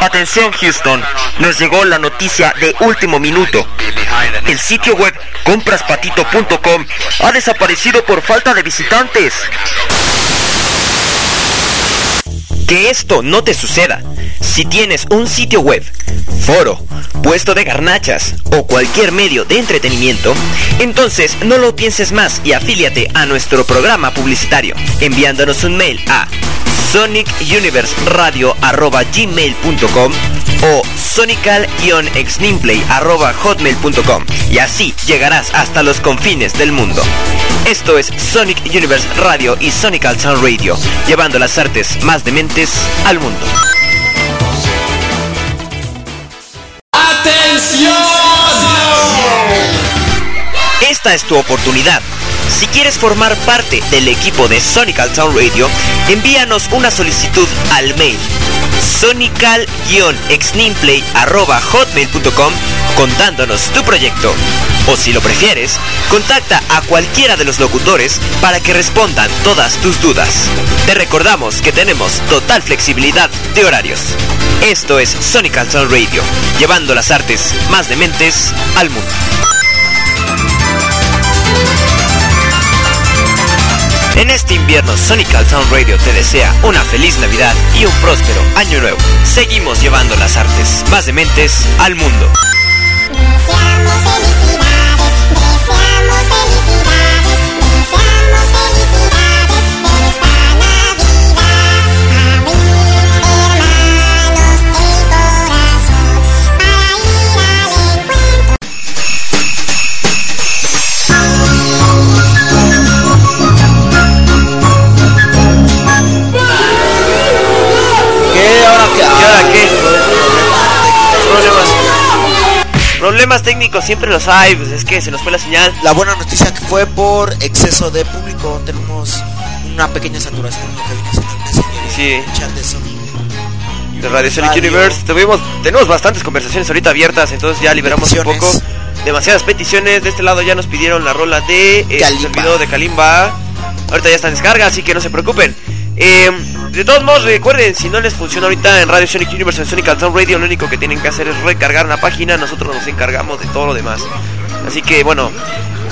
Atención Houston, nos llegó la noticia de último minuto. El sitio web compraspatito.com ha desaparecido por falta de visitantes. Que esto no te suceda. Si tienes un sitio web, foro, puesto de garnachas o cualquier medio de entretenimiento, entonces no lo pienses más y afíliate a nuestro programa publicitario enviándonos un mail a sonicuniverseradio.gmail.com o sonical-xnimplay.hotmail.com y así llegarás hasta los confines del mundo. Esto es Sonic Universe Radio y Sonical Sound Radio, llevando las artes más dementes al mundo. ¡Atención! Esta es tu oportunidad. Si quieres formar parte del equipo de Sonical Sound Radio, envíanos una solicitud al mail sonical-xnimplay.hotmail.com contándonos tu proyecto. O si lo prefieres, contacta a cualquiera de los locutores para que respondan todas tus dudas. Te recordamos que tenemos total flexibilidad de horarios. Esto es Sonical Sound Radio, llevando las artes más dementes al mundo. En este invierno, Sonical Sound Radio te desea una feliz Navidad y un próspero año nuevo. Seguimos llevando las artes más dementes al mundo. Siempre los hay, pues es que se nos fue la señal. La buena noticia que fue por exceso de público. Tenemos una pequeña saturación en señor Sí. chat de Sony. De Radio Sonic Radio. Universe. Tuvimos, tenemos bastantes conversaciones ahorita abiertas, entonces ya liberamos un poco. Demasiadas peticiones. De este lado ya nos pidieron la rola de eh, el video de Kalimba. Ahorita ya está en descarga, así que no se preocupen. Eh, de todos modos, recuerden, si no les funciona ahorita en Radio Sonic Universe, en Sonic Sound Radio, lo único que tienen que hacer es recargar una página. Nosotros nos encargamos de todo lo demás. Así que bueno,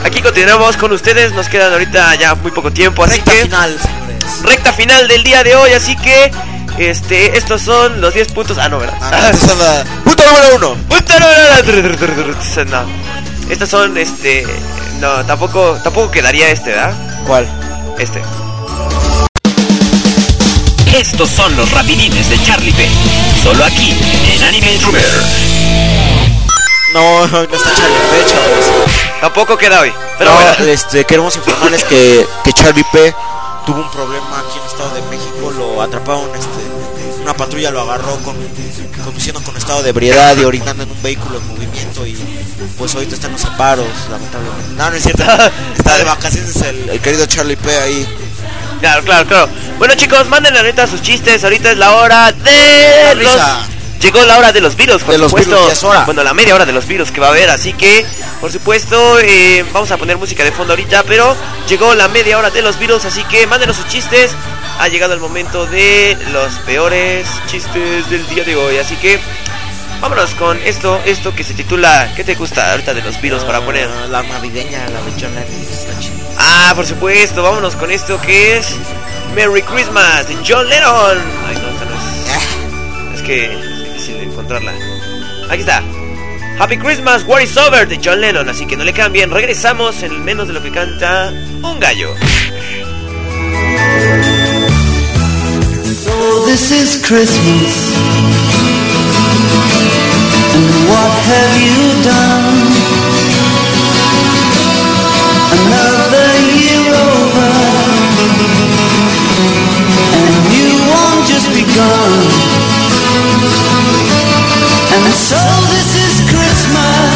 aquí continuamos con ustedes. Nos quedan ahorita ya muy poco tiempo, así Recta que final, señores. recta final del día de hoy, así que este estos son los 10 puntos. Ah, no, ¿verdad? Ah, es la- Punto número uno. Puta, no, no, no. Estas son este no, tampoco tampoco quedaría este, ¿verdad? ¿Cuál? Este. Estos son los rapidines de Charlie P. Solo aquí en Anime Intruder. No, no está Charlie P, chavos. Tampoco queda hoy. Pero No, bueno. este, queremos informarles que, que Charlie P tuvo un problema aquí en el Estado de México. Lo atraparon, este, una patrulla lo agarró con, conduciendo con estado de ebriedad y orinando en un vehículo en movimiento. Y pues ahorita están los separos, lamentablemente. No, no es cierto. Está de vacaciones el, el querido Charlie P ahí. Claro, claro, claro. Bueno, chicos, manden ahorita sus chistes. Ahorita es la hora de La los... Llegó la hora de los virus, por De los supuesto. virus, ya es hora. Bueno, la media hora de los virus que va a haber, así que, por supuesto, eh, vamos a poner música de fondo ahorita, pero llegó la media hora de los virus, así que mándenos sus chistes. Ha llegado el momento de los peores chistes del día de hoy, así que vámonos con esto, esto que se titula ¿Qué te gusta ahorita de los virus para poner? Ah, La navideña, la está chida. Ah, por supuesto, vámonos con esto que es Merry Christmas de John Lennon. Ay, no, esta no es. Es que es difícil encontrarla. Aquí está. Happy Christmas, War is Over de John Lennon. Así que no le cambien. Regresamos en menos de lo que canta un gallo. What have you done? Begun. And so this is Christmas.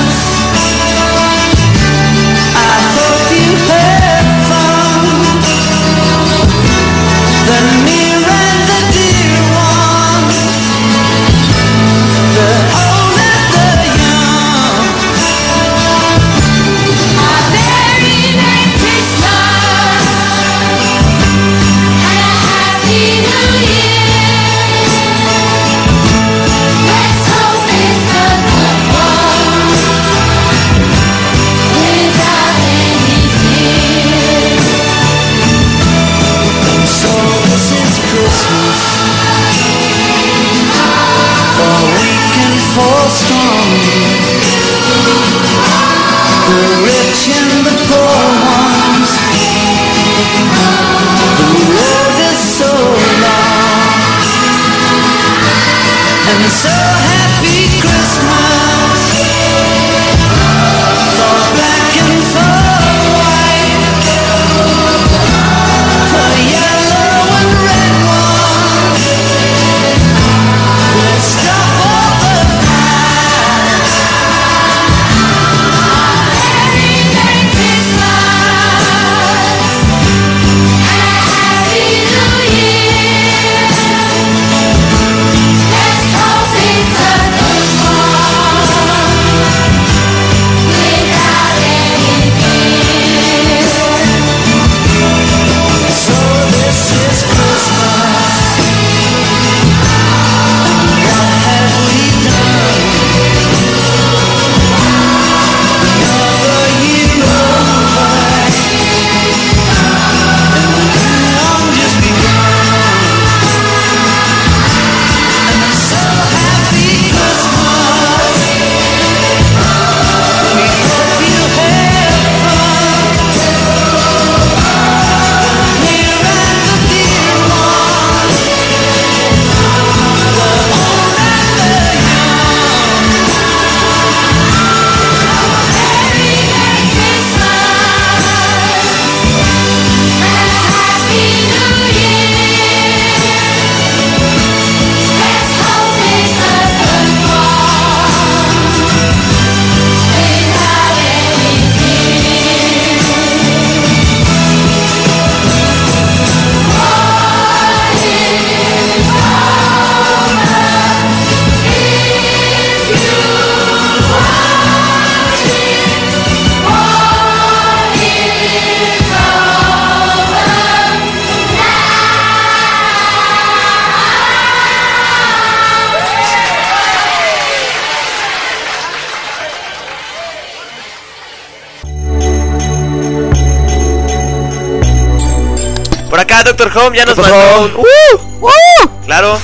Doctor Home ya nos ¿Qué pasó? mandó un... ¡Uh! Claro.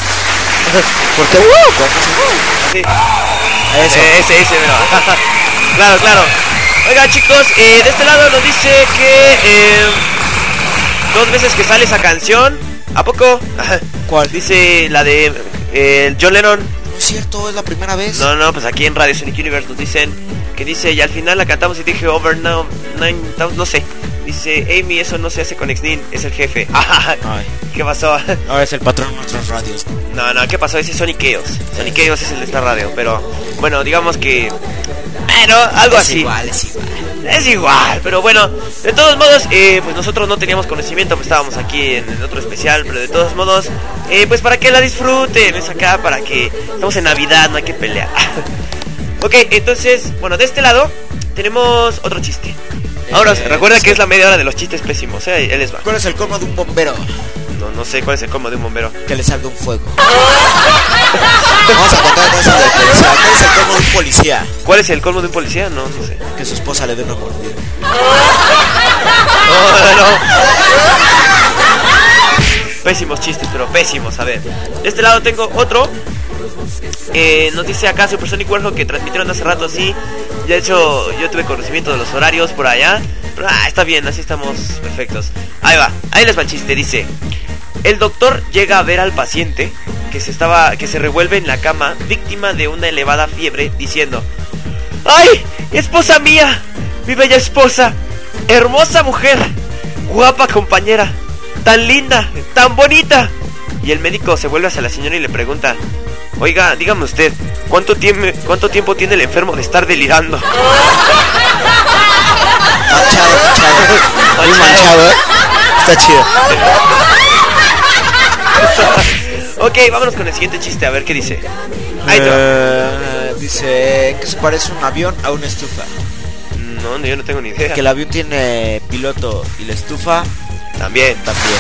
¿Por qué? Sí. Eso. Eh, Ese, ese, mira. claro, claro. Oiga, chicos, eh, de este lado nos dice que eh, dos veces que sale esa canción. ¿A poco? ¿Cuál? Dice la de eh, John Lennon. No es cierto, es la primera vez. No, no, pues aquí en Radio Sonic Universe nos dicen que dice, y al final la cantamos y dije, over now, nine, thousand", no sé. Dice, Amy, eso no se hace con Exnin, es el jefe. Ay, ¿Qué pasó? ahora es el patrón de nuestras radios. No, no, ¿qué pasó? Ese es Sonic Chaos. Sonic Chaos es el de esta radio, pero bueno, digamos que... Bueno, algo Es así. igual, es igual. Es igual, pero bueno, de todos modos, eh, pues nosotros no teníamos conocimiento, pues estábamos aquí en, el otro especial, pero de todos modos, eh, pues para que la disfruten, es acá, para que estamos en Navidad, no hay que pelear. ok, entonces, bueno, de este lado tenemos otro chiste. Ahora, Eh, recuerda sí. que es la media hora de los chistes pésimos, ¿eh? Él les va. ¿Cuál es el colmo de un bombero? No, no sé cuál es el combo de un bombero. Que le salga un fuego. Vamos a contar cosas de policía. ¿Cuál es el colmo de un policía? ¿Cuál es el colmo de un policía? No, no sé. Que su esposa le dé una mordida. No, no. Pésimos chistes, pero pésimos. A ver, de este lado tengo otro. Eh, nos dice acá Supersonic Warhol que transmitieron hace rato así. De hecho, yo tuve conocimiento de los horarios por allá. Pero ah, está bien, así estamos perfectos. Ahí va, ahí les va el chiste. Dice: El doctor llega a ver al paciente que se estaba, que se revuelve en la cama, víctima de una elevada fiebre, diciendo: ¡Ay! ¡Esposa mía! ¡Mi bella esposa! ¡Hermosa mujer! ¡Guapa compañera! ¡Tan linda! ¡Tan bonita! Y el médico se vuelve hacia la señora y le pregunta: Oiga, dígame usted, ¿cuánto, tiempo ¿cuánto tiempo tiene el enfermo de estar delirando? Manchado, manchado. Muy manchado, ¿eh? Está chido. ok, vámonos con el siguiente chiste, a ver qué dice. Ahí te va. Eh, dice que se parece un avión a una estufa. No, no, yo no tengo ni idea. Que el avión tiene piloto y la estufa También. también.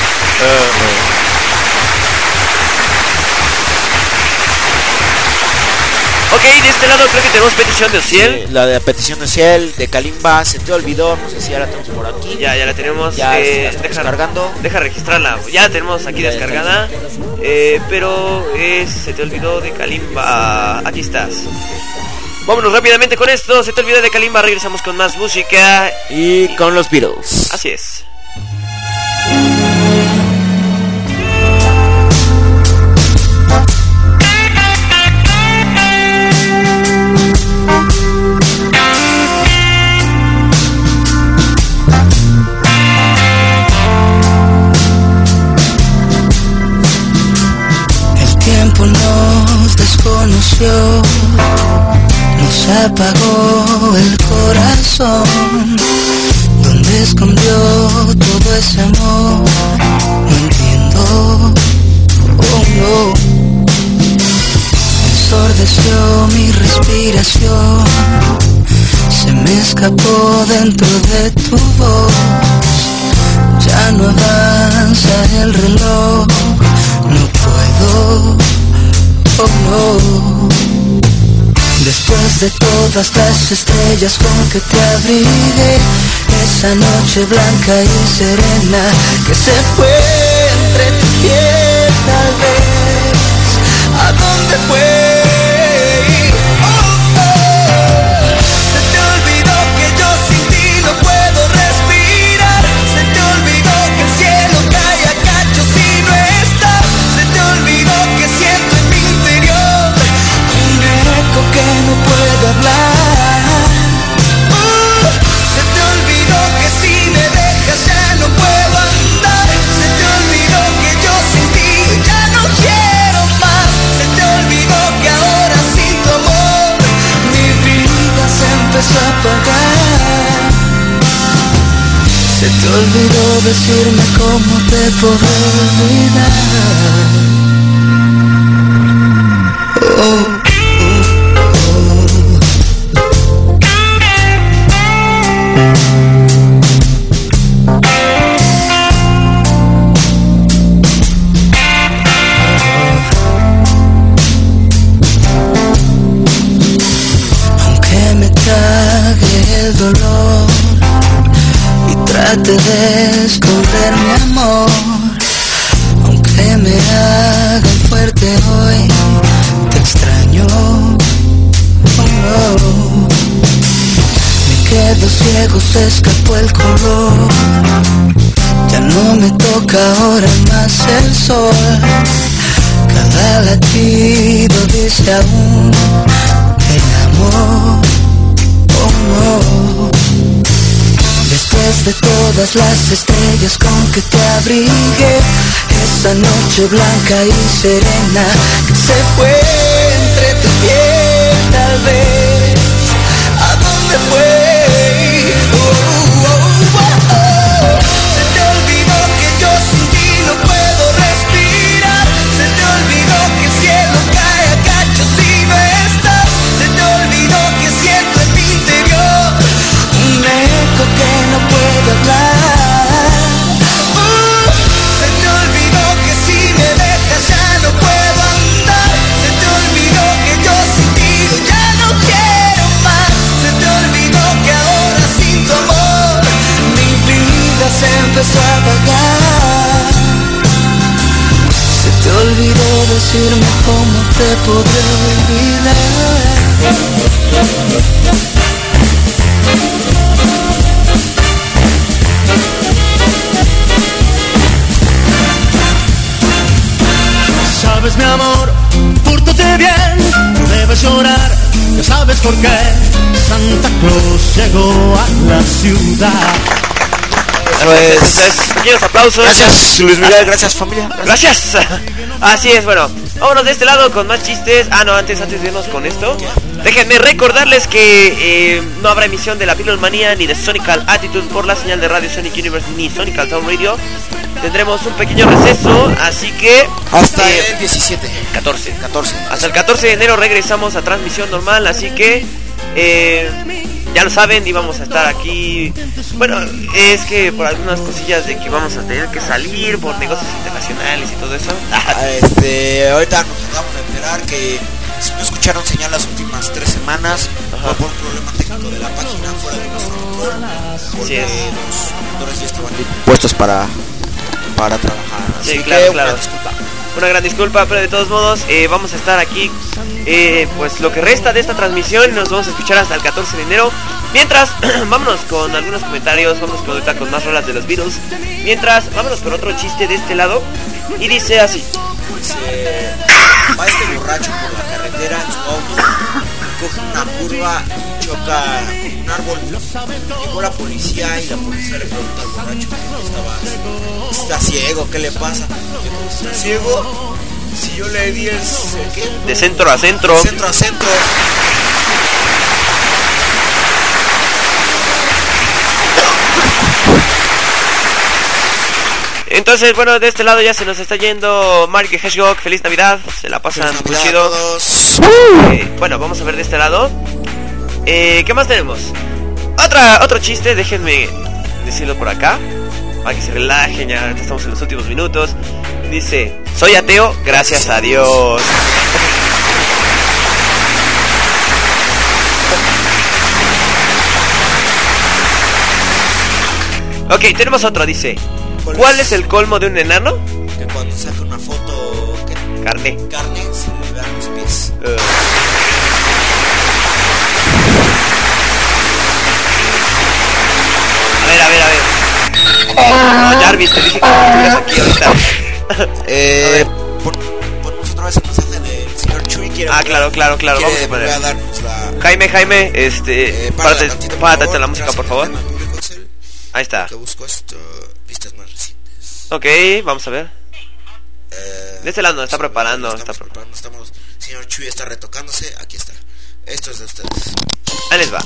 Ok, de este lado creo que tenemos petición de Ociel. Sí, la de la petición de Ciel, de Kalimba, se te olvidó, no sé si ya la tenemos por aquí. Ya, ya la tenemos. Ya eh, la deja, descargando. Deja registrarla. Ya la tenemos aquí Ya descargada. Eh, pero es, se te olvidó de Kalimba. Aquí estás. Vámonos rápidamente con esto. Se te olvidó de Kalimba. Regresamos con más música. Y con los Beatles. Así es. Apagó el corazón. ¿Dónde escondió todo ese amor? No entiendo, oh no. Ensordeció mi respiración, se me escapó dentro de tu voz. Ya no avanza el reloj, no puedo, oh no. Después de todas las estrellas con que te abrigué, esa noche blanca y serena que se fue entre tu piel tal vez, ¿a dónde fue? Se olvidó decirme cómo te puedo olvidar. Oh. Esconder mi amor, aunque me haga fuerte hoy, te extraño. Oh no. Me quedo ciego, se escapó el color. Ya no me toca ahora más el sol. Cada latido dice aún el amor. Oh no. De todas las estrellas con que te abrigué, esa noche blanca y serena que se fue entre tu piel tal vez. ¿A dónde fue? Se te olvidó que si me dejas ya no puedo andar. Se te olvidó que yo sin ti ya no quiero más. Se te olvidó que ahora sin tu amor mi vida se empezó a apagar. Se te olvidó decirme cómo te podré olvidar. Sabes mi amor, pórtate bien, no debes llorar, ya sabes por qué Santa Claus llegó a la ciudad. Pues, entonces, pequeños aplausos. Gracias, Luis Miguel, gracias familia. Gracias. Así es, bueno. Vámonos de este lado con más chistes. Ah, no, antes, antes de irnos con esto. Déjenme recordarles que eh, no habrá emisión de la Manía ni de Sonical Attitude por la señal de radio Sonic Universe ni Sonical Sound Radio. Tendremos un pequeño receso, así que... Hasta eh, el 17, 14. 14. Hasta el 14 de enero regresamos a transmisión normal, así que eh, ya lo saben y vamos a estar aquí. Bueno, es que por algunas cosillas de que vamos a tener que salir por negocios internacionales y todo eso. Ah, Este, ahorita nos acabamos de enterar que si no escucharon señal las últimas tres semanas, Ajá. fue por un problema técnico de la página fuera de nuestro control, porque es. los ya estaban puestos para, para trabajar. Sí, claro, que, claro. una disculpa. Una gran disculpa, pero de todos modos eh, vamos a estar aquí eh, pues lo que resta de esta transmisión nos vamos a escuchar hasta el 14 de enero. Mientras, vámonos con algunos comentarios, vamos con ahorita con más rolas de los Beatles. Mientras, vámonos con otro chiste de este lado y dice así. Dice, va este borracho por la carretera en su auto, coge una curva y choca un árbol. Llegó la policía y la policía le pregunta al borracho que estaba, está ciego, ¿qué le pasa? Dijo, ¿Está ciego? Si yo le di el ¿qué? De centro a centro. centro a centro. Entonces, bueno, de este lado ya se nos está yendo Mark y Hedgehog. Feliz Navidad. Se la pasan muy chido. Eh, bueno, vamos a ver de este lado. Eh, ¿Qué más tenemos? Otra, otro chiste, déjenme decirlo por acá. Para que se relajen, ya estamos en los últimos minutos. Dice, soy ateo, gracias a Dios. Ok, tenemos otro, dice. ¿Cuál es el colmo de un enano? Que cuando saca una foto ¿qué? Carne. carne vean los pies. Eh. No, Jarvis, te dije que no estuvieras aquí ahorita. Eh, pon, ponnos otra vez el mensaje del señor Chuy. Quiere Ah, claro, claro, claro, Quiere vamos a poner. la. Jaime, Jaime, este, Eh, párate, párate favor. la música, por favor. Ahí está. Que busco esto, vistas más recientes. Ok, vamos a ver. Eh, De este lado, está preparando, Estamos está pre- preparando, estamos. Señor Chuy está retocándose. Aquí está. Esto es de ustedes. Ahí les va.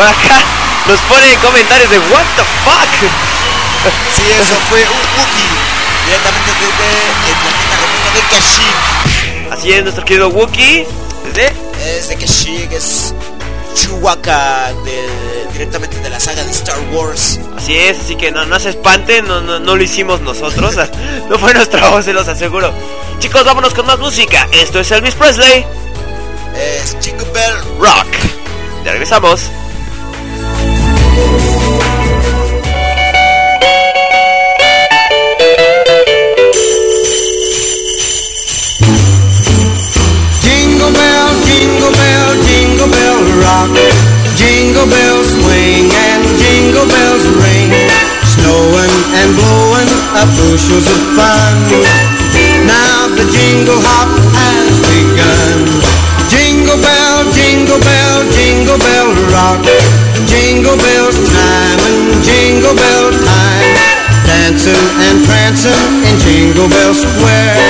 Por acá nos pone comentarios de What the fuck. Sí, eso fue un Wookiee. Directamente desde el planeta remota de Kashyyyk. Así es, nuestro querido Wookie. Desde Es de Kashyyyk, es Chewbacca de- directamente de la saga de Star Wars. Así es, así que no, no se espanten, no, no, no lo hicimos nosotros, no fue nuestra voz, se los aseguro. Chicos, vámonos con más música. Esto es Elvis Presley, Es Jingle Bell Rock. Ya regresamos. Bushels of fun. Now the jingle hop has begun. Jingle bell, jingle bell, jingle bell rock. Jingle bells time and jingle bell time. Dancing and prancing in Jingle Bell Square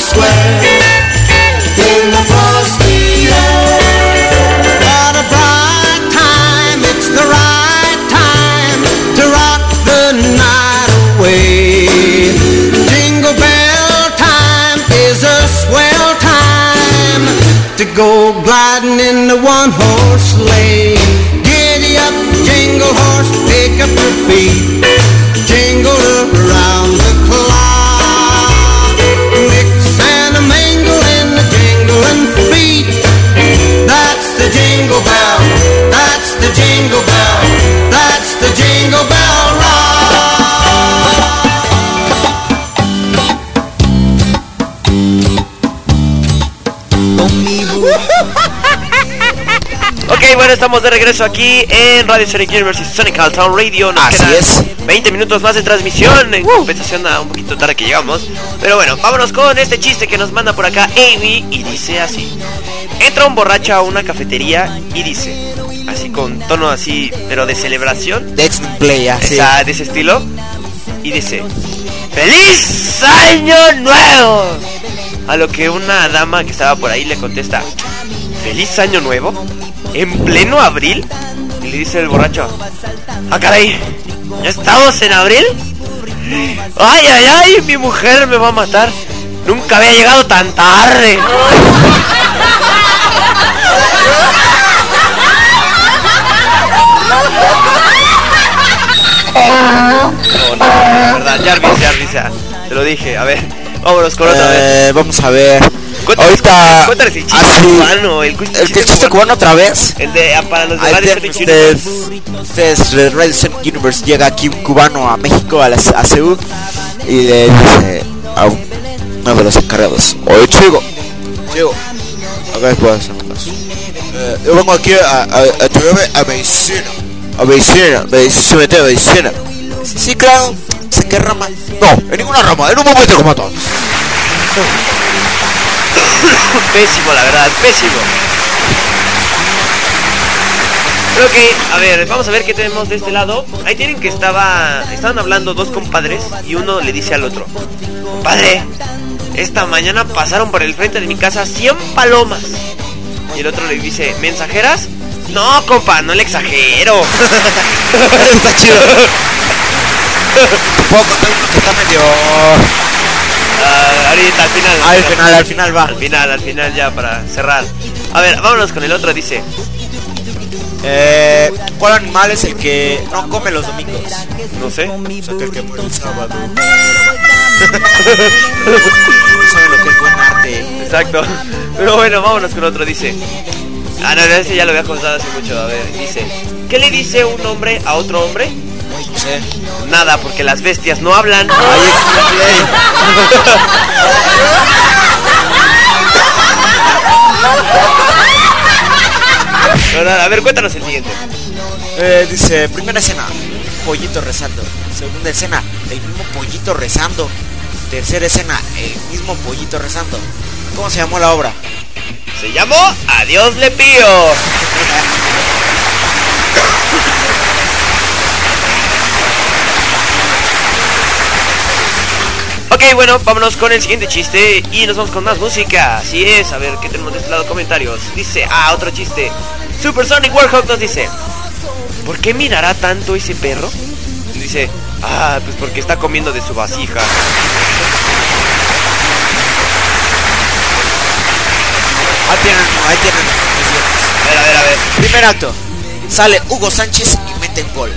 Square. In the frosty air. What a bright time, it's the right time to rock the night away. Jingle bell time is a swell time to go gliding in the one horse sleigh. Giddy up, jingle horse, pick up your feet. Jingle Ok, bueno, estamos de regreso aquí en Radio Sonic University Sonic Town Radio. Nos Así es. 20 minutos más de transmisión en compensación a un poquito tarde que llegamos. Pero bueno, vámonos con este chiste que nos manda por acá Amy y dice así. Entra un borracho a una cafetería y dice, así con tono así, pero de celebración, De Play, así. esa- de ese estilo, y dice, ¡Feliz Año Nuevo! A lo que una dama que estaba por ahí le contesta, ¿Feliz Año Nuevo? ¿En pleno abril? Y le dice el borracho, ¡Ah, caray! ¿Ya estamos en abril? ¡Ay, ay, ay! Mi mujer me va a matar. Nunca había llegado tan tarde. No, no, verdad, Jarvis, Jarvis, ya. Te lo dije. A ver, vámonos con otra vez. Eh, vamos a ver. Cuéntales, Ahorita. cuéntales el chiste así, cubano, el, el, el chiste cubano otra vez. El de ah, para los de Sonic ustedes, de Radio Sonic Universe, llega aquí un cubano a México, a, la, a Seúl, y le dice a un- uno de los encargados, oye chico, chico, acá puedo hacer un caso. Eh, yo vengo aquí a, a, a estudiarme a medicina, a medicina, medicina, se mete a medicina. Sí, sí, claro, ¿en qué rama? No, en ninguna rama, en un momento como todo. Pésimo, la verdad, pésimo. Pero ok, a ver, vamos a ver qué tenemos de este lado. Ahí tienen que estaba. Estaban hablando dos compadres y uno le dice al otro: Padre, esta mañana pasaron por el frente de mi casa 100 palomas. Y el otro le dice: ¿Mensajeras? No, compa, no le exagero. Está chido. Que está medio... Ah, ahorita, al final. Ah, al final, al final va. Al final, al final, ya para cerrar. A ver, vámonos con el otro. Dice: Eh, ¿Cuál animal es el que no come los domingos? No sé. O sea, que el que muere el sábado. ¿Saben lo que es buen arte? Exacto. Pero bueno, vámonos con otro. Dice. Ah, no, no, ese ya lo había contado hace mucho. A ver, dice. ¿Qué le dice un hombre a otro hombre? No sé. Nada, porque las bestias no hablan. Ahí No, no, a ver, cuéntanos el siguiente. eh, dice, primera escena, pollito rezando. Segunda escena, el mismo pollito rezando. Tercera escena, el mismo pollito rezando. ¿Cómo se llamó la obra? Se llamó Adiós le pío. Ok, bueno, vámonos con el siguiente chiste y nos vamos con más música. Así es, a ver qué tenemos de este lado comentarios. Dice, ah, otro chiste. Supersonic Warhawk nos dice, ¿por qué mirará tanto ese perro? Dice, ah, pues porque está comiendo de su vasija. Ahí tienen, ahí tienen. A ver, a ver, a ver. Primer acto, sale Hugo Sánchez y mete un gol.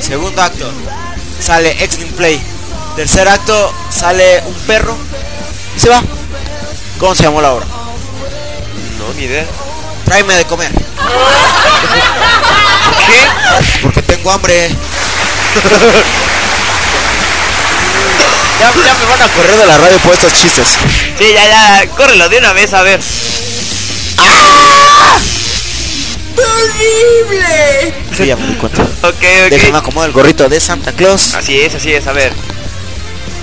Segundo acto, sale Extreme Play. Tercer acto, sale un perro y se va. ¿Cómo se llamó la obra? No, ni idea. Tráeme de comer. ¿Qué? Porque tengo hambre. ya, ya me van a correr de la radio por estos chistes. Sí, ya, ya, córrelo de una vez, a ver. ¡Horrible! Sí, ya me di cuenta. Ok, Déjame ok. acomodar el gorrito de Santa Claus. Así es, así es, a ver.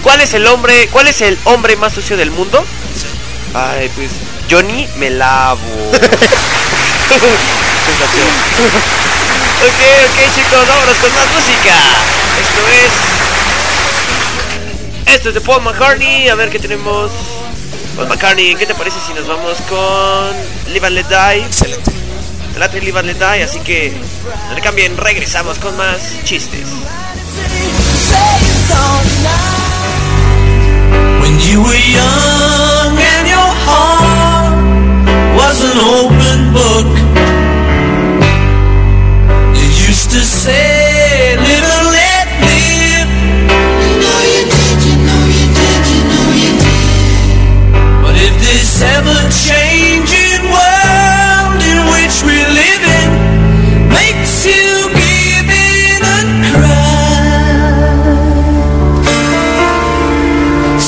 ¿Cuál es el hombre, cuál es el hombre más sucio del mundo? Ay, pues Johnny me lavo. ok, ok chicos, vámonos con más música. Esto es. Esto es de Paul McCartney. A ver qué tenemos. Paul McCartney, ¿qué te parece si nos vamos con Live and Let Die? Excelente. Te late Live and Let Die, así que no le cambien, regresamos con más chistes. When you were young and your heart was an open book, you used to say, Live and let live. You know you did, you know you did, you know you did. But if this ever changing world in which we live in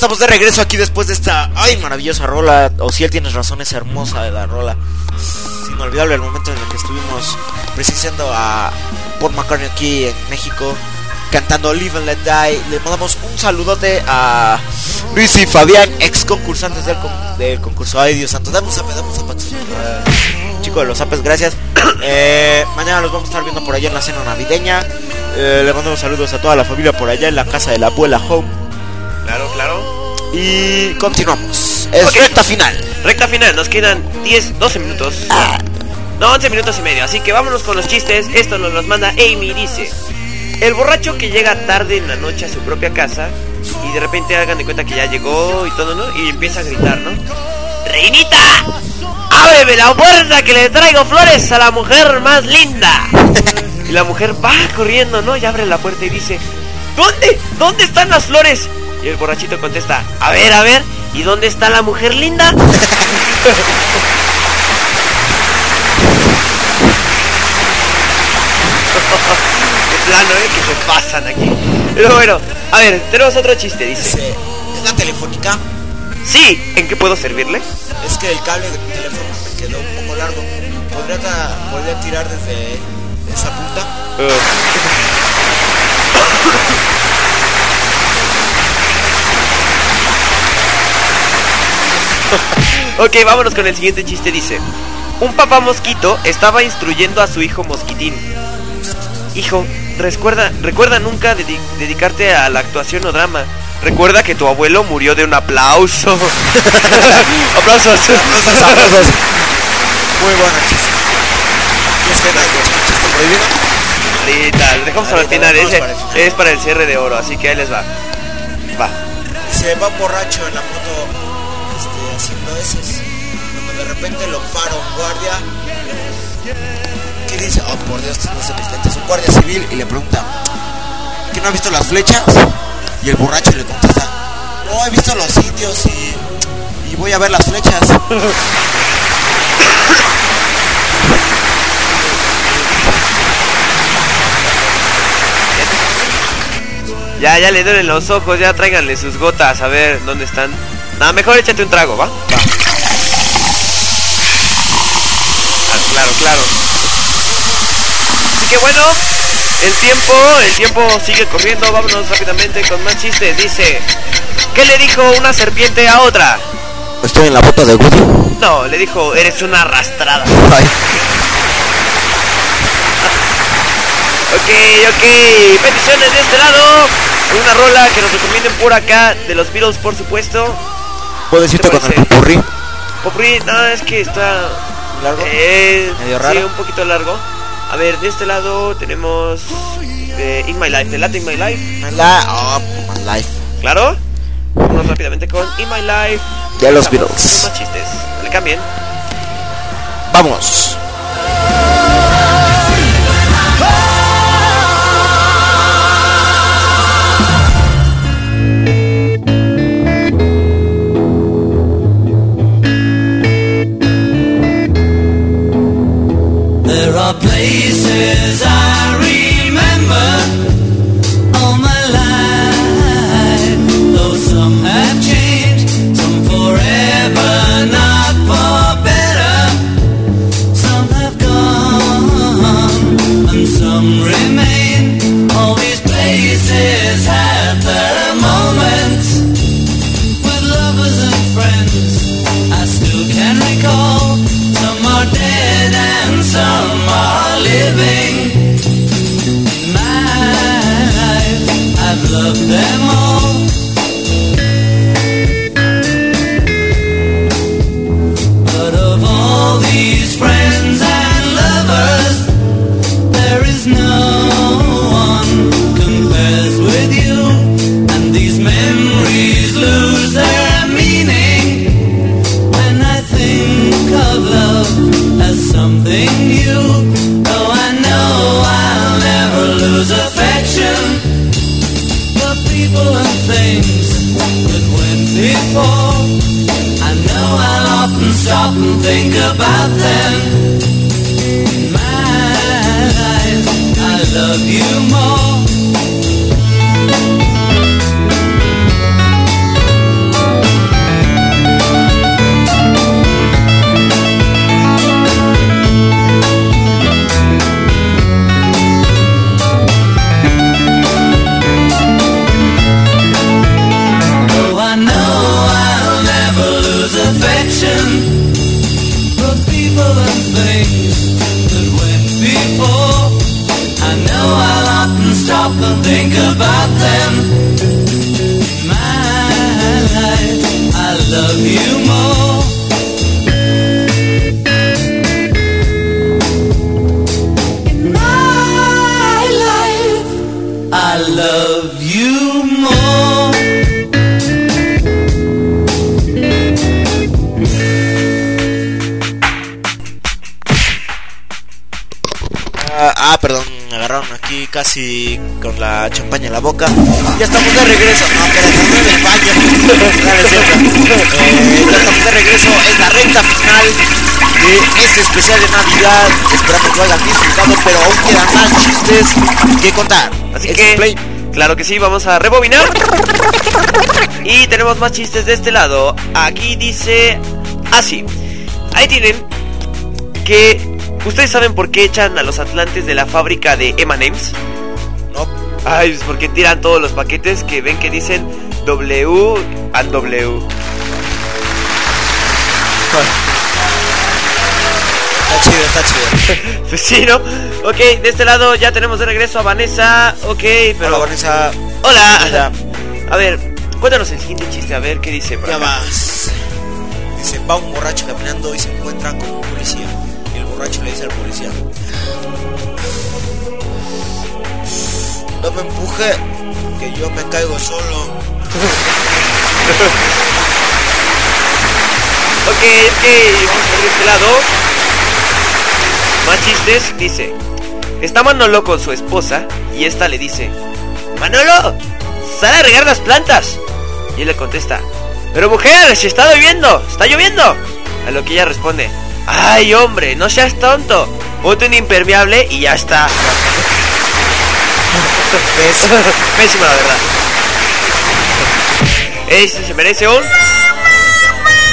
Estamos de regreso aquí después de esta, ay, maravillosa rola. O si él tienes razón, es hermosa de la rola. Inolvidable el momento en el que estuvimos presenciando a Paul McCartney aquí en México cantando Live and Let Die. Le mandamos un saludote a Luis y Fabián, ex concursantes del, del concurso. Ay, Dios santo, dame un zape, dame zapato. Eh, chico de los zapes, gracias. Eh, mañana los vamos a estar viendo por allá en la cena navideña. Eh, le mandamos saludos a toda la familia por allá en la casa de la abuela Home. Y continuamos. Es recta final. Recta final, nos quedan 10, 12 minutos. No, 11 minutos y medio. Así que vámonos con los chistes. Esto nos los manda Amy. Dice: El borracho que llega tarde en la noche a su propia casa y de repente hagan de cuenta que ya llegó y todo, ¿no? Y empieza a gritar, ¿no? ¡Reinita! ¡Ábreme la puerta que le traigo flores a la mujer más linda! Y la mujer va corriendo, ¿no? Y abre la puerta y dice: ¿Dónde? ¿Dónde están las flores? Y el borrachito contesta: A ver, a ver, ¿y dónde está la mujer linda? De plano, ¿eh? Que se pasan aquí. Pero bueno, a ver, tenemos otro chiste, dice. ¿es la telefónica? Sí, ¿en qué puedo servirle? Es que el cable de mi teléfono me quedó un poco largo. ¿Podría, tirar desde esa punta? Ok, vámonos con el siguiente chiste. Dice: Un papá mosquito estaba instruyendo a su hijo mosquitín. Hijo, recuerda, recuerda nunca dedi- dedicarte a la actuación o drama. Recuerda que tu abuelo murió de un aplauso. Aplausos. Aplausos, aplausos. Muy buena chiste. ¿Y es que no hay chiste prohibido? Ahorita, lo dejamos al final. Ese es para el cierre de oro, así que ahí les va. Va. Se va borracho en la moto este, haciendo. Cuando de repente lo para un guardia. ¿Qué dice? Oh, por Dios, no se mis lentes. Un guardia civil y le pregunta: ¿Que no ha visto las flechas? Y el borracho le contesta: No, he visto los indios y, y voy a ver las flechas. Ya, ya le duelen los ojos, ya tráiganle sus gotas a ver dónde están. Nada, mejor échate un trago, ¿va? Va. Ah, claro, claro. Así que bueno, el tiempo, el tiempo sigue corriendo, vámonos rápidamente con más chistes. Dice, ¿qué le dijo una serpiente a otra? Estoy en la bota de Woody. No, le dijo, eres una arrastrada. Ay. Ok, ok. Peticiones de este lado. Una rola que nos recomienden por acá. De los Beatles, por supuesto. ¿Puedo decirte ¿Te con el popurrí? Popri, no, es que está. ¿Largo? Eh, ¿Medio Sí, raro? un poquito largo. A ver, de este lado tenemos. eh, In My Life. ¿Te late In My Life? My life. Oh, my life. Claro. Vámonos rápidamente con In My Life. De los Beatles. Más chistes. Le cambien. Vamos. De regreso en la recta final de este especial de Navidad. Esperamos que lo hayan disfrutado, pero aún quedan más chistes que contar. Así que, play. claro que sí, vamos a rebobinar. Y tenemos más chistes de este lado. Aquí dice así. Ahí tienen que... ¿Ustedes saben por qué echan a los atlantes de la fábrica de M&M's? No, Ay, es porque tiran todos los paquetes que ven que dicen W and W. está chido, está chido. Pues sí, ¿no? Ok, de este lado ya tenemos de regreso a Vanessa. Ok, pero... Hola, Vanessa. Hola. Hola. A ver, cuéntanos el siguiente chiste, a ver qué dice. por Ya acá. vas. Dice, va un borracho caminando y se encuentra con un policía. Y el borracho le dice al policía, no me empuje, que yo me caigo solo. Ok, ok, vamos ver este lado. Más chistes, dice. Está Manolo con su esposa y esta le dice, Manolo, sal a regar las plantas. Y él le contesta, pero mujer, si está lloviendo, está lloviendo. A lo que ella responde, ay hombre, no seas tonto, ponte un impermeable y ya está. Pésimo, la verdad. Este se merece un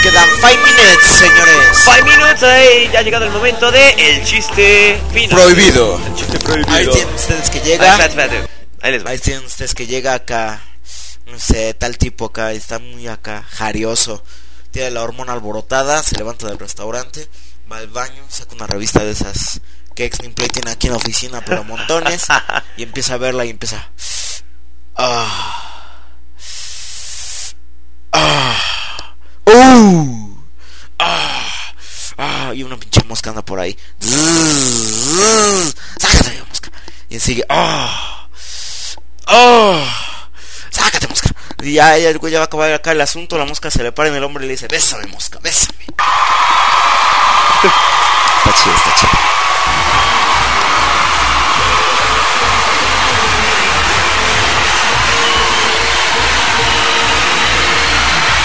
Quedan 5 minutes, señores. 5 minutes. Ahí ya ha llegado el momento de el chiste final. Prohibido. El chiste prohibido. Ahí tienen ustedes que llega. espérate. Ahí les va. Ahí tienen ustedes que llega acá. No sé, tal tipo acá. Está muy acá, jarioso. Tiene la hormona alborotada. Se levanta del restaurante. Va al baño. Saca una revista de esas que X-Men Play tiene aquí en la oficina, pero montones. y empieza a verla y empieza. Ah. Uh. Ah. Y una pinche mosca anda por ahí. Sácate, mosca. Y sigue. Ah. ¡Oh! ¡Sácate, mosca! Y ya, ya ya va a acabar acá el asunto. La mosca se le para en el hombro y le dice: Bésame, mosca, bésame. está chido, está chido.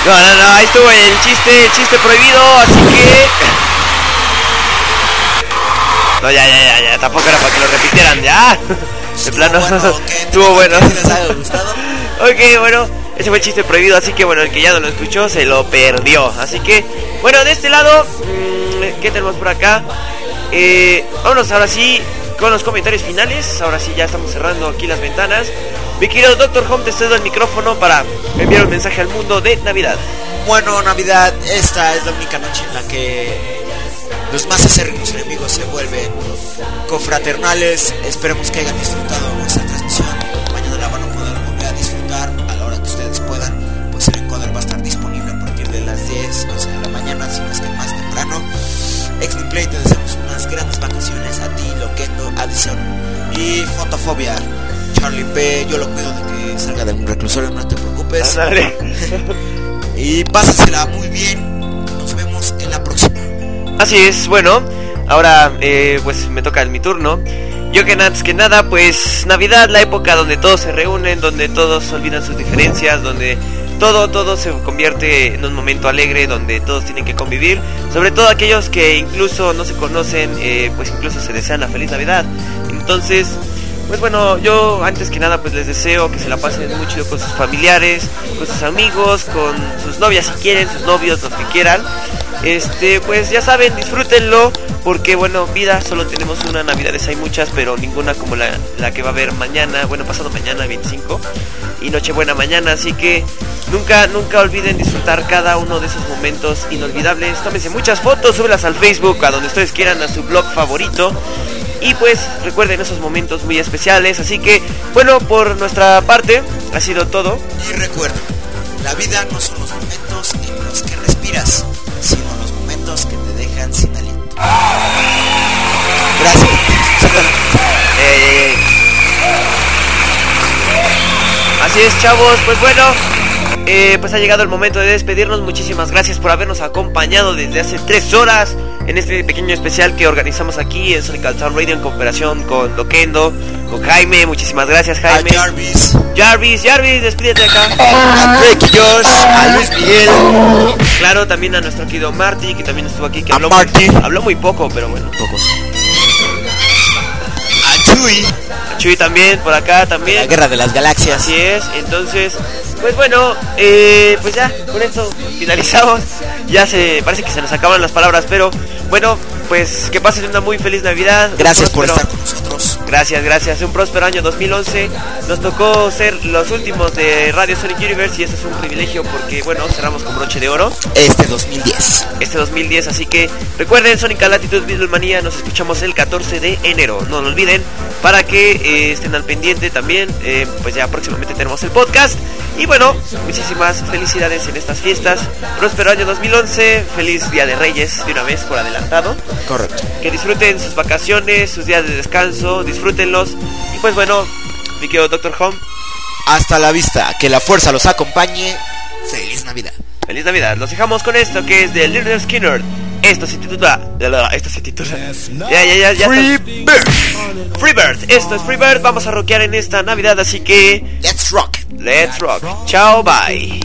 No, no, no. Ahí estuvo el chiste, el chiste prohibido. Así que. No, ya, ya, ya, ya. Tampoco era para que lo repitieran. Ya. De plano. Estuvo bueno. ¿Qué les haya gustado? Ok, bueno, ese fue el chiste prohibido, así que bueno, el que ya no lo escuchó se lo perdió. Así que, bueno, de este lado, mm, ¿qué tenemos por acá? Eh, vámonos ahora sí con los comentarios finales. Ahora sí ya estamos cerrando aquí las ventanas. Mi querido Doctor Home, te cedo el micrófono para enviar un mensaje al mundo de Navidad. Bueno, Navidad, esta es la única noche en la que los más acérrimos enemigos se vuelven confraternales. Esperemos que hayan disfrutado nuestra transmisión. Mañana la van a poder volver a disfrutar a la hora que ustedes puedan. Pues el encoder va a estar disponible a partir de las 10, 11 de la mañana, si no es que más temprano. X-Men Play, te deseamos unas grandes vacaciones a ti, Loquendo, Addison y Fotofobia. Charlie P, yo lo cuido de que salga de un reclusorio, no te preocupes. Ándale. Y pásasela muy bien. Así es, bueno, ahora eh, pues me toca mi turno. Yo que antes que nada, pues Navidad, la época donde todos se reúnen, donde todos olvidan sus diferencias, donde todo, todo se convierte en un momento alegre, donde todos tienen que convivir. Sobre todo aquellos que incluso no se conocen, eh, pues incluso se desean la feliz Navidad. Entonces, pues bueno, yo antes que nada pues les deseo que se la pasen mucho con sus familiares, con sus amigos, con sus novias si quieren, sus novios, los que quieran. Este, pues ya saben, disfrútenlo, Porque bueno, vida solo tenemos una, navidades hay muchas, pero ninguna como la, la que va a haber mañana, bueno, pasado mañana 25 y Nochebuena mañana, así que nunca, nunca olviden disfrutar cada uno de esos momentos inolvidables. Tómense muchas fotos, súbelas al Facebook, a donde ustedes quieran, a su blog favorito. Y pues recuerden esos momentos muy especiales. Así que, bueno, por nuestra parte ha sido todo. Y recuerda, la vida no son los momentos en los que respiras, que te dejan sin aliento. Gracias. Así es, chavos. Pues bueno, eh, pues ha llegado el momento de despedirnos. Muchísimas gracias por habernos acompañado desde hace tres horas en este pequeño especial que organizamos aquí en Sonic Town Radio en cooperación con Loquendo, con Jaime. Muchísimas gracias, A Jaime. Jarvis, Jarvis, Jarvis, despídete acá. a Breaky Josh, a Luis Miguel, Claro, también a nuestro querido Marty, que también estuvo aquí, que A habló, Marty. Muy, habló muy poco, pero bueno, pocos. a Chuy, A Chuy también, por acá la también. Guerra de las Galaxias. Así es, entonces, pues bueno, eh, pues ya, con esto finalizamos. Ya se, parece que se nos acaban las palabras, pero bueno, pues que pasen una muy feliz Navidad. Gracias por estar con nosotros. Gracias, gracias. Un próspero año 2011. Nos tocó ser los últimos de Radio Sonic Universe y eso es un privilegio porque, bueno, cerramos con broche de oro Este 2010. este 2010. Así que recuerden, Sonic Beatlemania. Nos escuchamos el 14 de enero. No lo olviden para que eh, estén al pendiente también. eh, pues ya próximamente tenemos el podcast. Y bueno, muchísimas felicidades en estas fiestas. Próspero año 2011. Feliz Día de Reyes de una vez por adelantado. Correcto. Que disfruten sus vacaciones, sus días de descanso. Disfrútenlos. Y pues bueno, mi querido Doctor Home. Hasta la vista. Que la fuerza los acompañe. Feliz Navidad. Feliz Navidad. Los dejamos con esto que es de Little Skinner. Esto se titula. Esto se titula. Ya, ya, ya, ya. Free está- Bird. Freebird. Esto es Freebird. Vamos a rockear en esta Navidad. Así que. Let's rock. Let's rock. Chao, bye.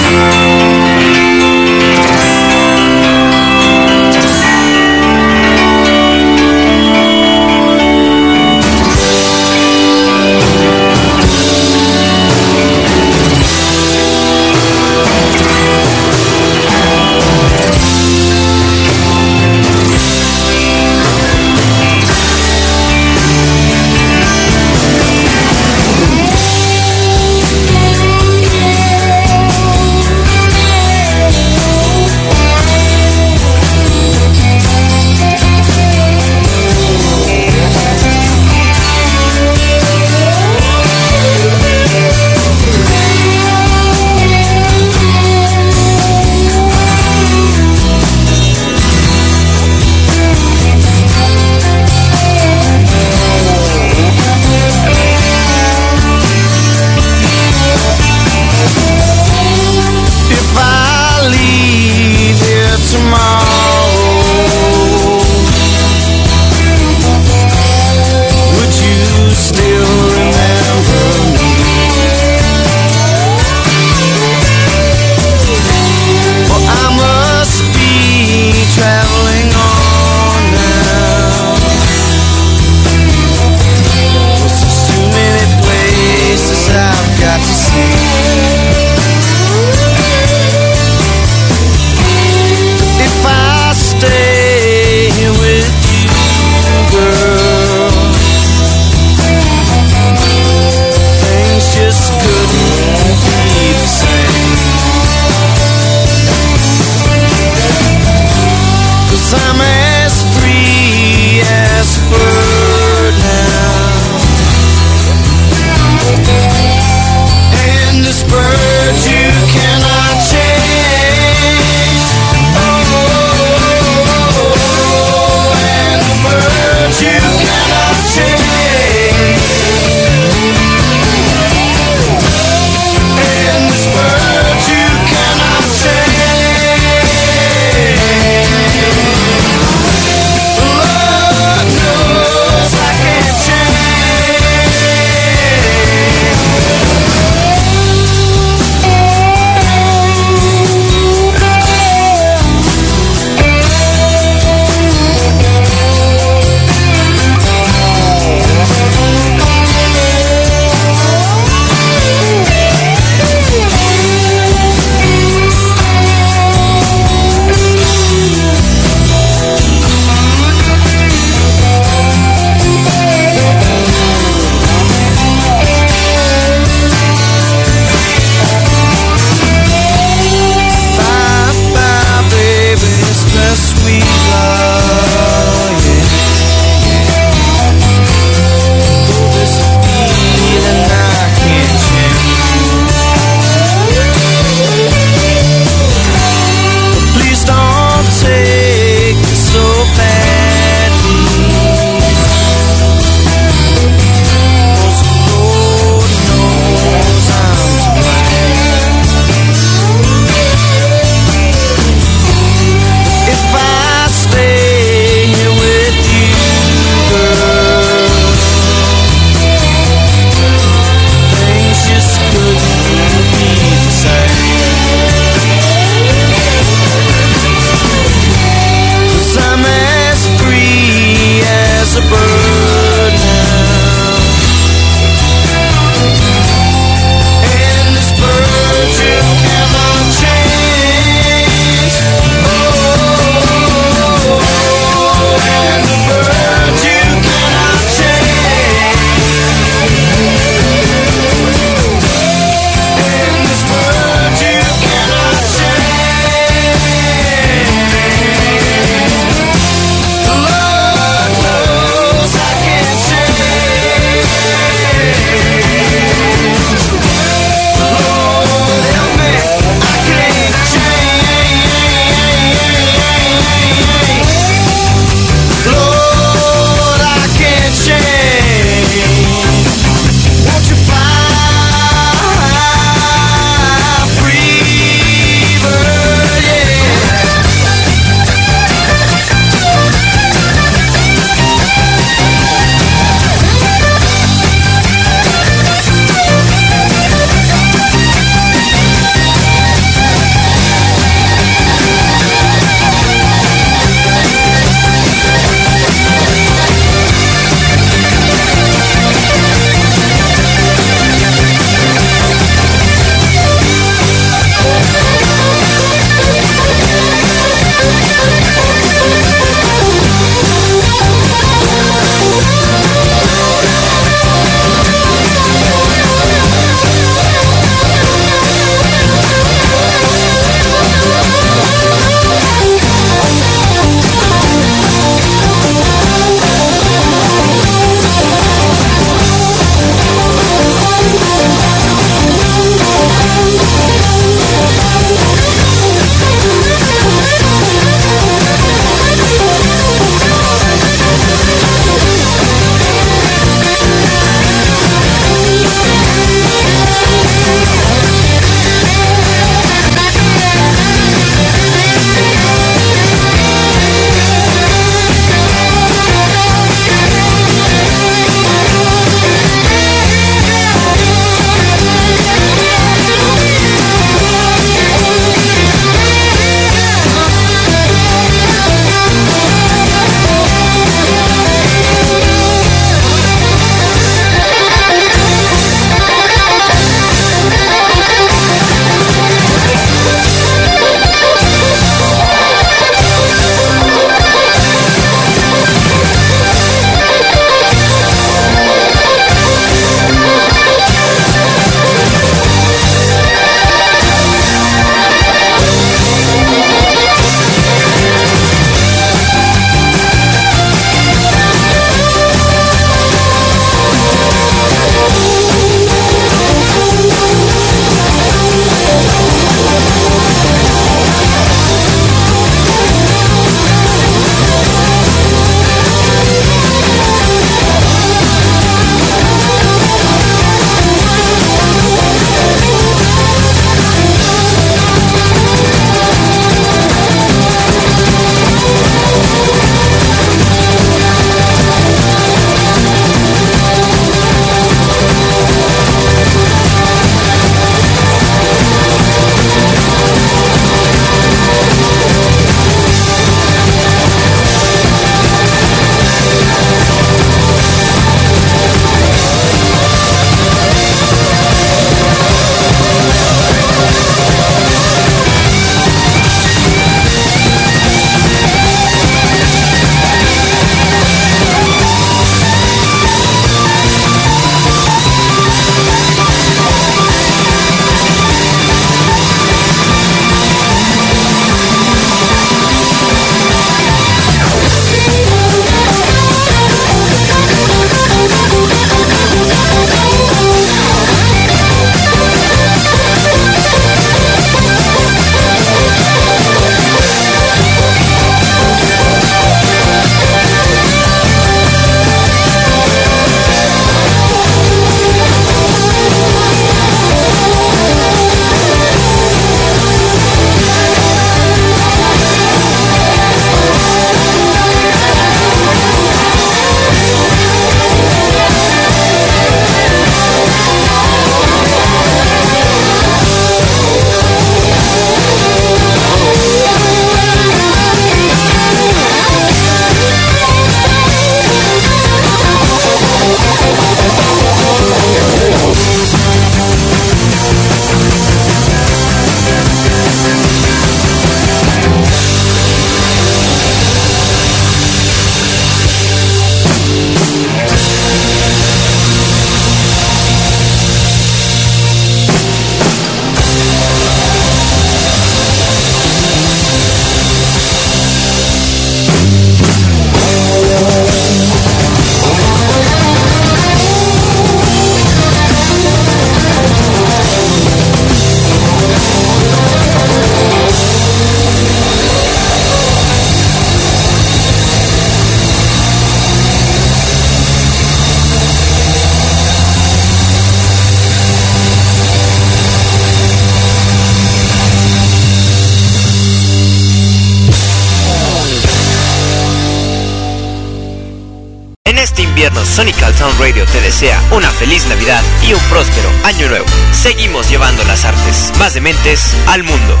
Sonical Town Radio te desea una feliz Navidad y un próspero año nuevo. Seguimos llevando las artes más dementes al mundo.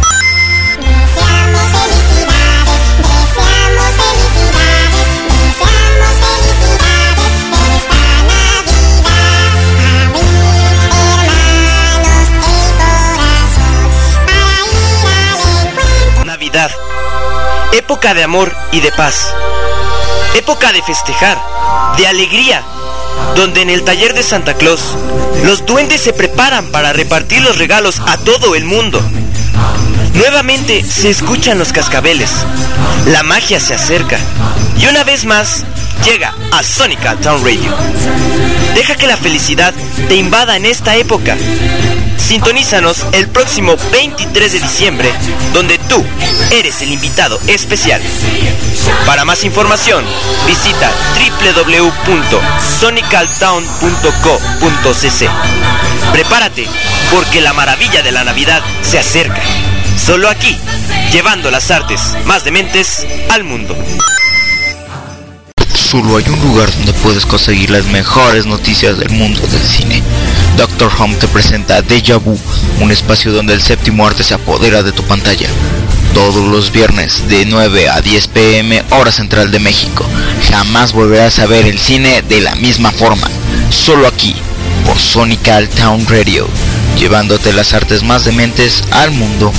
Deseamos felicidades, deseamos felicidades, deseamos felicidades en esta Navidad. Abrir, hermanos, el corazón para ir al encuentro. Navidad. Época de amor y de paz. Época de festejar, de alegría, donde en el taller de Santa Claus los duendes se preparan para repartir los regalos a todo el mundo. Nuevamente se escuchan los cascabeles, la magia se acerca y una vez más llega a Sonica Town Radio. Deja que la felicidad te invada en esta época. Sintonízanos el próximo 23 de diciembre, donde tú eres el invitado especial. Para más información, visita www.sonicaltown.co.cc. Prepárate, porque la maravilla de la Navidad se acerca. Solo aquí, llevando las artes más dementes al mundo. Solo hay un lugar donde puedes conseguir las mejores noticias del mundo del cine. Doctor Home te presenta Deja Vu, un espacio donde el séptimo arte se apodera de tu pantalla. Todos los viernes de 9 a 10 pm hora central de México. Jamás volverás a ver el cine de la misma forma. Solo aquí, por Sonical Town Radio, llevándote las artes más dementes al mundo.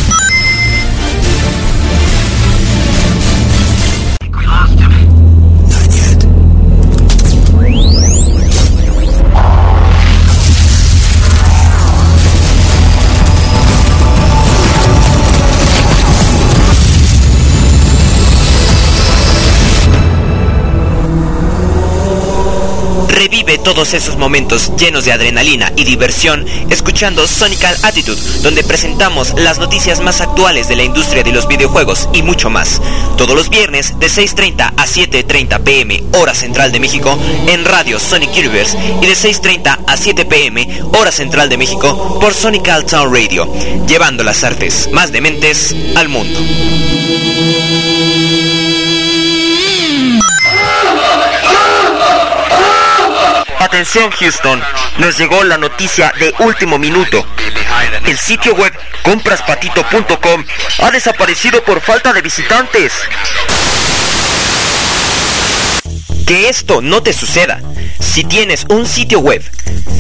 Todos esos momentos llenos de adrenalina y diversión escuchando Sonical Attitude, donde presentamos las noticias más actuales de la industria de los videojuegos y mucho más. Todos los viernes de 6.30 a 7.30 pm hora central de México en Radio Sonic Universe y de 6.30 a 7 pm hora central de México por Sonical Town Radio, llevando las artes más dementes al mundo. Atención Houston, nos llegó la noticia de último minuto. El sitio web compraspatito.com ha desaparecido por falta de visitantes. Que esto no te suceda. Si tienes un sitio web,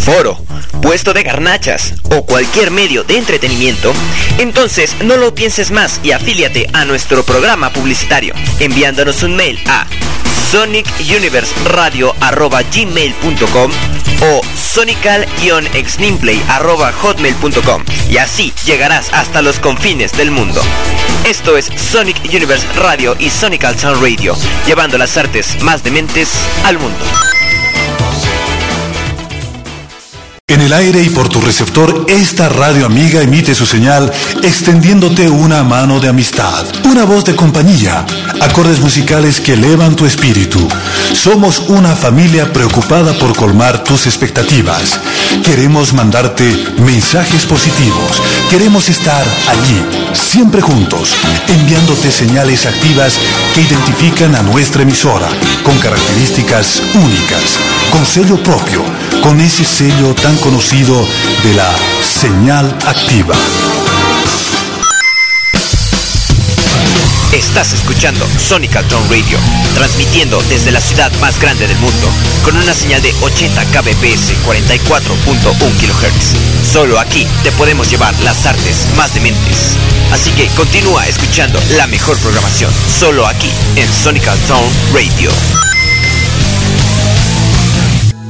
foro, puesto de garnachas o cualquier medio de entretenimiento, entonces no lo pienses más y afíliate a nuestro programa publicitario enviándonos un mail a sonicuniverseradio.gmail.com o sonical-xnimplay.hotmail.com y así llegarás hasta los confines del mundo. Esto es Sonic Universe Radio y Sonical Sound Radio, llevando las artes más dementes al mundo. En el aire y por tu receptor, esta radio amiga emite su señal extendiéndote una mano de amistad, una voz de compañía, acordes musicales que elevan tu espíritu. Somos una familia preocupada por colmar tus expectativas. Queremos mandarte mensajes positivos. Queremos estar allí, siempre juntos, enviándote señales activas que identifican a nuestra emisora con características únicas, con sello propio, con ese sello tan conocido de la señal activa. Estás escuchando Sonical Town Radio, transmitiendo desde la ciudad más grande del mundo, con una señal de 80 kbps 44.1 kHz. Solo aquí te podemos llevar las artes más dementes. Así que continúa escuchando la mejor programación, solo aquí en Sonical Town Radio.